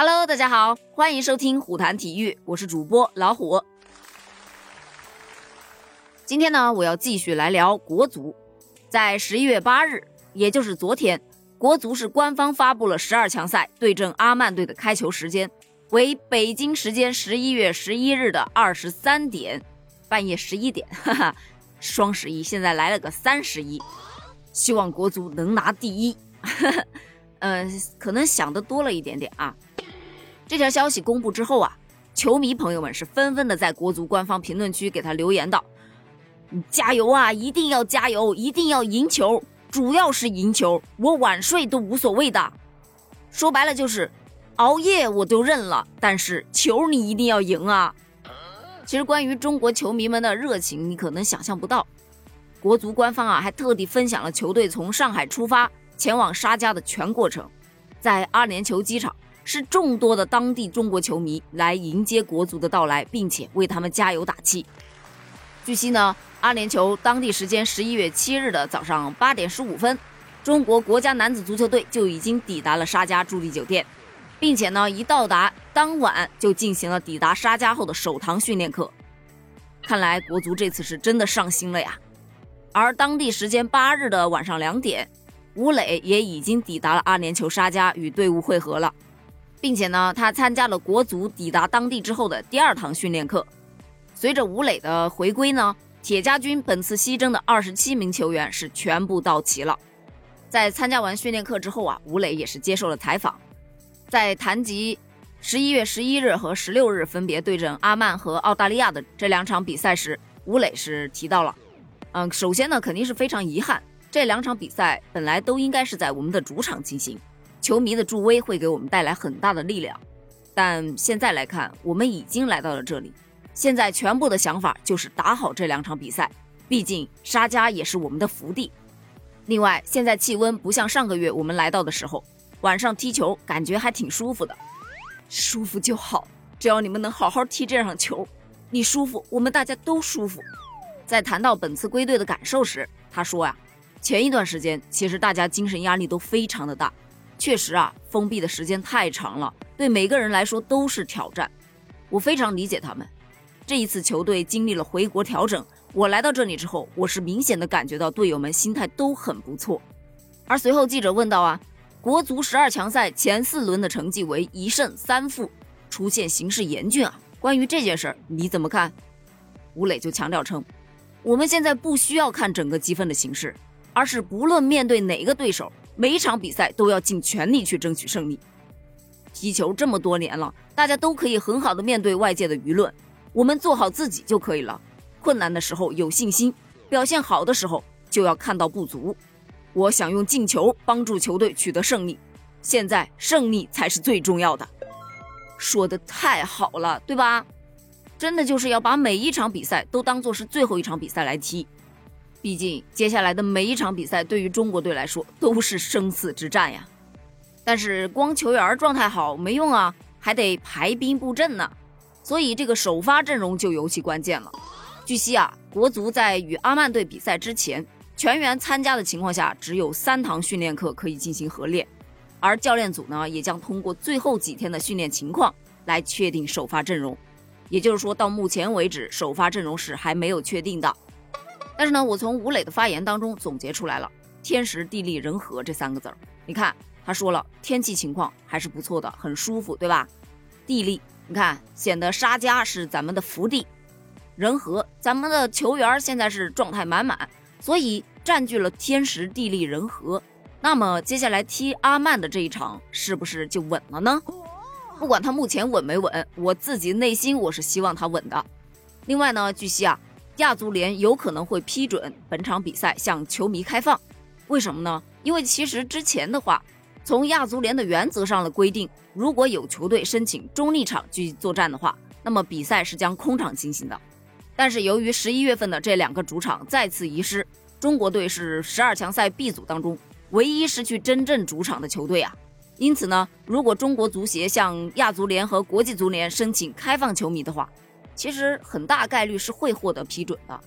Hello，大家好，欢迎收听虎谈体育，我是主播老虎。今天呢，我要继续来聊国足。在十一月八日，也就是昨天，国足是官方发布了十二强赛对阵阿曼队的开球时间为北京时间十一月十一日的二十三点，半夜十一点，哈哈，双十一现在来了个三十一，希望国足能拿第一。嗯，可能想的多了一点点啊。这条消息公布之后啊，球迷朋友们是纷纷的在国足官方评论区给他留言道：“加油啊，一定要加油，一定要赢球，主要是赢球，我晚睡都无所谓的。”说白了就是熬夜我都认了，但是球你一定要赢啊。其实关于中国球迷们的热情，你可能想象不到，国足官方啊还特地分享了球队从上海出发前往沙加的全过程，在阿联酋机场。是众多的当地中国球迷来迎接国足的到来，并且为他们加油打气。据悉呢，阿联酋当地时间十一月七日的早上八点十五分，中国国家男子足球队就已经抵达了沙加驻地酒店，并且呢，一到达当晚就进行了抵达沙加后的首堂训练课。看来国足这次是真的上心了呀。而当地时间八日的晚上两点，吴磊也已经抵达了阿联酋沙加与队伍会合了。并且呢，他参加了国足抵达当地之后的第二堂训练课。随着吴磊的回归呢，铁家军本次西征的二十七名球员是全部到齐了。在参加完训练课之后啊，吴磊也是接受了采访。在谈及十一月十一日和十六日分别对阵阿曼和澳大利亚的这两场比赛时，吴磊是提到了，嗯，首先呢，肯定是非常遗憾，这两场比赛本来都应该是在我们的主场进行。球迷的助威会给我们带来很大的力量，但现在来看，我们已经来到了这里。现在全部的想法就是打好这两场比赛，毕竟沙加也是我们的福地。另外，现在气温不像上个月我们来到的时候，晚上踢球感觉还挺舒服的。舒服就好，只要你们能好好踢这场球，你舒服，我们大家都舒服。在谈到本次归队的感受时，他说呀，前一段时间其实大家精神压力都非常的大。确实啊，封闭的时间太长了，对每个人来说都是挑战。我非常理解他们。这一次球队经历了回国调整，我来到这里之后，我是明显的感觉到队友们心态都很不错。而随后记者问到啊，国足十二强赛前四轮的成绩为一胜三负，出现形势严峻啊。关于这件事儿你怎么看？吴磊就强调称，我们现在不需要看整个积分的形势，而是不论面对哪个对手。每一场比赛都要尽全力去争取胜利。踢球这么多年了，大家都可以很好的面对外界的舆论，我们做好自己就可以了。困难的时候有信心，表现好的时候就要看到不足。我想用进球帮助球队取得胜利，现在胜利才是最重要的。说的太好了，对吧？真的就是要把每一场比赛都当做是最后一场比赛来踢。毕竟，接下来的每一场比赛对于中国队来说都是生死之战呀。但是，光球员状态好没用啊，还得排兵布阵呢。所以，这个首发阵容就尤其关键了。据悉啊，国足在与阿曼队比赛之前，全员参加的情况下，只有三堂训练课可以进行合练，而教练组呢，也将通过最后几天的训练情况来确定首发阵容。也就是说，到目前为止，首发阵容是还没有确定的。但是呢，我从吴磊的发言当中总结出来了“天时地利人和”这三个字儿。你看，他说了天气情况还是不错的，很舒服，对吧？地利，你看显得沙家是咱们的福地；人和，咱们的球员现在是状态满满，所以占据了天时地利人和。那么接下来踢阿曼的这一场是不是就稳了呢？不管他目前稳没稳，我自己内心我是希望他稳的。另外呢，据悉啊。亚足联有可能会批准本场比赛向球迷开放，为什么呢？因为其实之前的话，从亚足联的原则上的规定，如果有球队申请中立场去作战的话，那么比赛是将空场进行的。但是由于十一月份的这两个主场再次遗失，中国队是十二强赛 B 组当中唯一失去真正主场的球队啊。因此呢，如果中国足协向亚足联和国际足联申请开放球迷的话，其实很大概率是会获得批准的，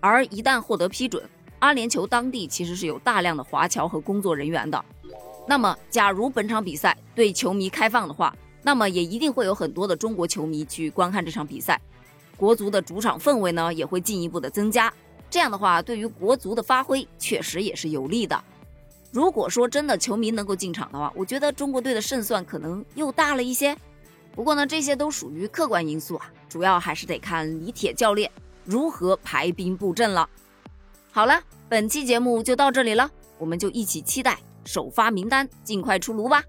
而一旦获得批准，阿联酋当地其实是有大量的华侨和工作人员的。那么，假如本场比赛对球迷开放的话，那么也一定会有很多的中国球迷去观看这场比赛，国足的主场氛围呢也会进一步的增加。这样的话，对于国足的发挥确实也是有利的。如果说真的球迷能够进场的话，我觉得中国队的胜算可能又大了一些。不过呢，这些都属于客观因素啊，主要还是得看李铁教练如何排兵布阵了。好了，本期节目就到这里了，我们就一起期待首发名单尽快出炉吧。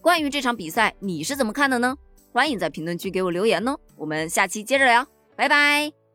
关于这场比赛，你是怎么看的呢？欢迎在评论区给我留言哦。我们下期接着聊，拜拜。